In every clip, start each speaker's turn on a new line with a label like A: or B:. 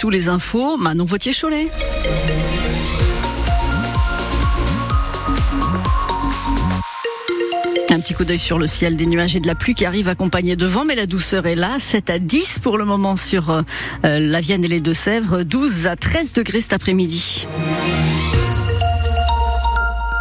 A: tous les infos, Manon Vautier-Cholet. Un petit coup d'œil sur le ciel, des nuages et de la pluie qui arrivent accompagnés de vent, mais la douceur est là. 7 à 10 pour le moment sur euh, la Vienne et les Deux-Sèvres, 12 à 13 degrés cet après-midi.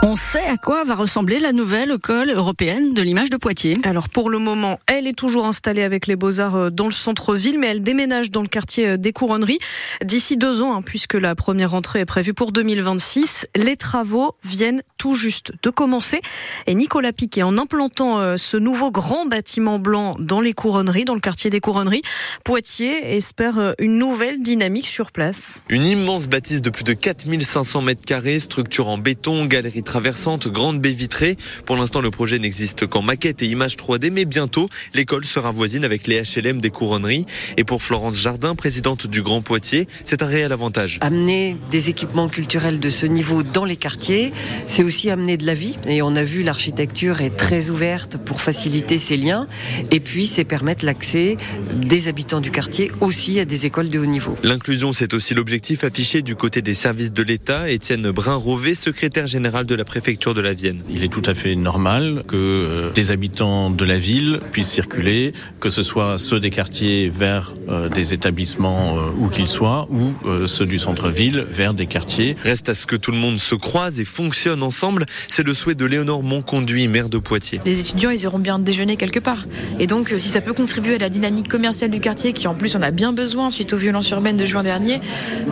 A: On sait à quoi va ressembler la nouvelle école européenne de l'image de Poitiers.
B: Alors pour le moment, elle est toujours installée avec les Beaux-Arts euh, dans le centre-ville, mais elle déménage dans le quartier euh, des Couronneries d'ici deux ans, hein, puisque la première rentrée est prévue pour 2026. Les travaux viennent tout juste de commencer. Et Nicolas Piquet, en implantant euh, ce nouveau grand bâtiment blanc dans les Couronneries, dans le quartier des Couronneries, Poitiers espère une nouvelle dynamique sur place.
C: Une immense bâtisse de plus de 4500 mètres carrés, structure en béton, galerie traversante, grande baie vitrée. Pour l'instant, le projet n'existe qu'en maquette et images 3D, mais bientôt, l'école sera voisine avec les HLM des couronneries. Et pour Florence Jardin, présidente du Grand Poitiers, c'est un réel avantage.
D: Amener des équipements culturels de ce niveau dans les quartiers, c'est aussi amener de la vie. Et on a vu l'architecture est très ouverte pour faciliter ces liens. Et puis, c'est permettre l'accès des habitants du quartier aussi à des écoles de haut niveau.
C: L'inclusion, c'est aussi l'objectif affiché du côté des services de l'État. Étienne Brun-Rové, secrétaire général de la préfecture de la Vienne.
E: Il est tout à fait normal que euh, des habitants de la ville puissent circuler, que ce soit ceux des quartiers vers euh, des établissements euh, où qu'ils soient, ou ceux du centre-ville vers des quartiers.
C: Reste à ce que tout le monde se croise et fonctionne ensemble. C'est le souhait de Léonore Monconduit, maire de Poitiers.
F: Les étudiants, ils auront bien déjeuné quelque part. Et donc, si ça peut contribuer à la dynamique commerciale du quartier, qui en plus en a bien besoin suite aux violences urbaines de juin dernier,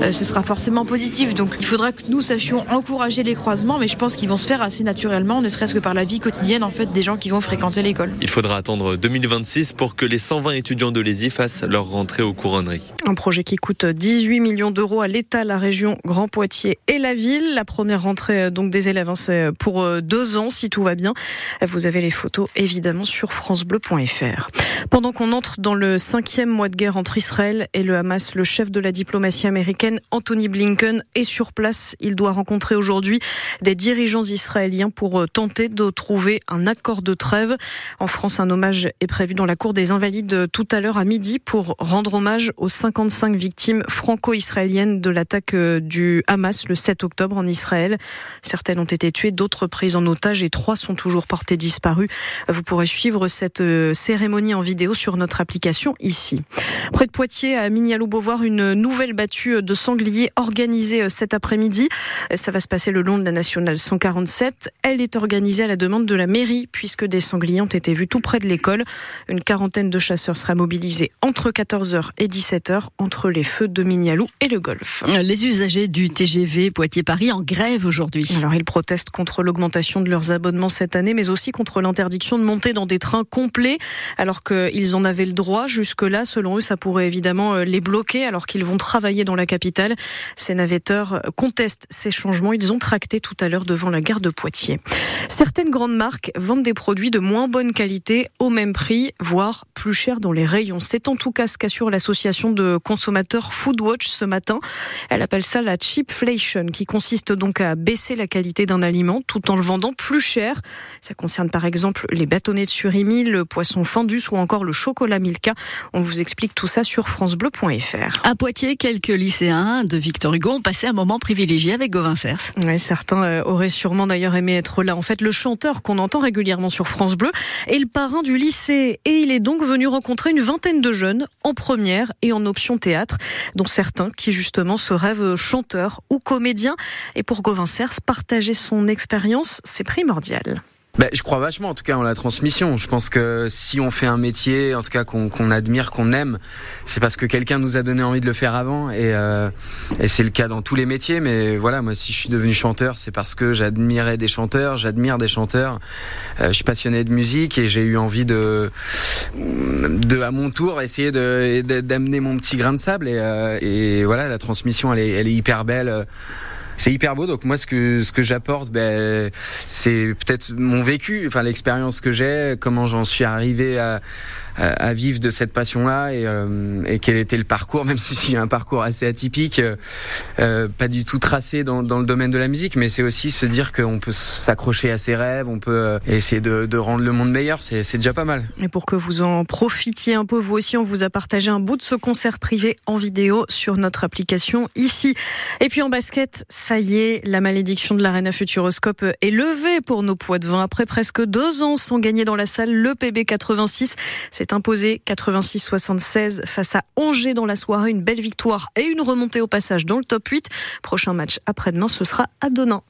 F: ce sera forcément positif. Donc, il faudra que nous sachions encourager les croisements, mais je pense qui vont se faire assez naturellement, ne serait-ce que par la vie quotidienne en fait des gens qui vont fréquenter l'école.
C: Il faudra attendre 2026 pour que les 120 étudiants de l'ESI fassent leur rentrée aux couronneries.
B: Un projet qui coûte 18 millions d'euros à l'État, la région Grand Poitiers et la ville. La première rentrée euh, donc des élèves, hein, c'est pour euh, deux ans si tout va bien. Vous avez les photos évidemment sur francebleu.fr. Pendant qu'on entre dans le cinquième mois de guerre entre Israël et le Hamas, le chef de la diplomatie américaine, Anthony Blinken, est sur place. Il doit rencontrer aujourd'hui des dirigeants israéliens pour euh, tenter de trouver un accord de trêve. En France, un hommage est prévu dans la cour des Invalides euh, tout à l'heure à midi pour rendre hommage aux 55 victimes franco-israéliennes de l'attaque euh, du Hamas le 7 octobre en Israël. Certaines ont été tuées, d'autres prises en otage et trois sont toujours portées disparues. Vous pourrez suivre cette cérémonie en vidéo sur notre application ici. Près de Poitiers, à Mignalou-Beauvoir, une nouvelle battue de sangliers organisée cet après-midi. Ça va se passer le long de la nationale 147. Elle est organisée à la demande de la mairie puisque des sangliers ont été vus tout près de l'école. Une quarantaine de chasseurs sera mobilisée entre 14h et 17h entre les feux de Mignalou et le Golfe.
A: Les usagers du TGV Poitiers-Paris en grève aujourd'hui.
B: Alors ils protestent contre l'augmentation de leurs abonnements cette année mais aussi contre l'interdiction de monter dans des trains complets alors qu'ils en avaient le droit. Jusque-là, selon eux, ça pourrait évidemment euh, les bloquer alors qu'ils vont travailler dans la capitale. Ces navetteurs contestent ces changements. Ils ont tracté tout à l'heure devant la gare de Poitiers. Certaines grandes marques vendent des produits de moins bonne qualité au même prix, voire plus cher dans les rayons. C'est en tout cas ce qu'assure l'association de consommateurs Foodwatch ce matin. Elle appelle ça la cheapflation, qui consiste donc à baisser la qualité d'un aliment tout en le vendant plus cher. Ça concerne par exemple les bâtonnets de surimi, le poisson fendus ou encore le chocolat Milka. On vous explique tout ça sur francebleu.fr.
A: À Poitiers, quelques lycéens de Victor Hugo ont passé un moment privilégié avec Gauvin Cers.
B: Certains euh, auraient sûrement d'ailleurs aimé être là. En fait, le chanteur qu'on entend régulièrement sur France Bleu est le parrain du lycée et il est donc venu rencontrer une vingtaine de jeunes en première et en option théâtre, dont certains qui justement se rêvent chanteurs ou comédiens. Et pour Gauvin Cers, partager son expérience, c'est primordial.
G: Bah, je crois vachement en tout cas en la transmission. Je pense que si on fait un métier, en tout cas qu'on admire, qu'on aime, c'est parce que quelqu'un nous a donné envie de le faire avant. Et, euh, et c'est le cas dans tous les métiers. Mais voilà, moi si je suis devenu chanteur, c'est parce que j'admirais des chanteurs, j'admire des chanteurs. Euh, je suis passionné de musique et j'ai eu envie de, de à mon tour essayer d'amener mon petit grain de sable. Et, euh, et voilà, la transmission elle est, elle est hyper belle c'est hyper beau. Donc moi, ce que ce que j'apporte, ben, c'est peut-être mon vécu, enfin l'expérience que j'ai, comment j'en suis arrivé à à vivre de cette passion-là et, et, quel était le parcours, même si j'ai un parcours assez atypique, pas du tout tracé dans, dans, le domaine de la musique, mais c'est aussi se dire qu'on peut s'accrocher à ses rêves, on peut essayer de, de rendre le monde meilleur, c'est déjà pas mal.
B: Et pour que vous en profitiez un peu vous aussi, on vous a partagé un bout de ce concert privé en vidéo sur notre application ici. Et puis en basket, ça y est, la malédiction de l'Arena Futuroscope est levée pour nos poids de vin. Après presque deux ans sans gagner dans la salle, le PB 86 imposé 86-76 face à Angers dans la soirée. Une belle victoire et une remontée au passage dans le top 8. Prochain match après-demain, ce sera à Donan.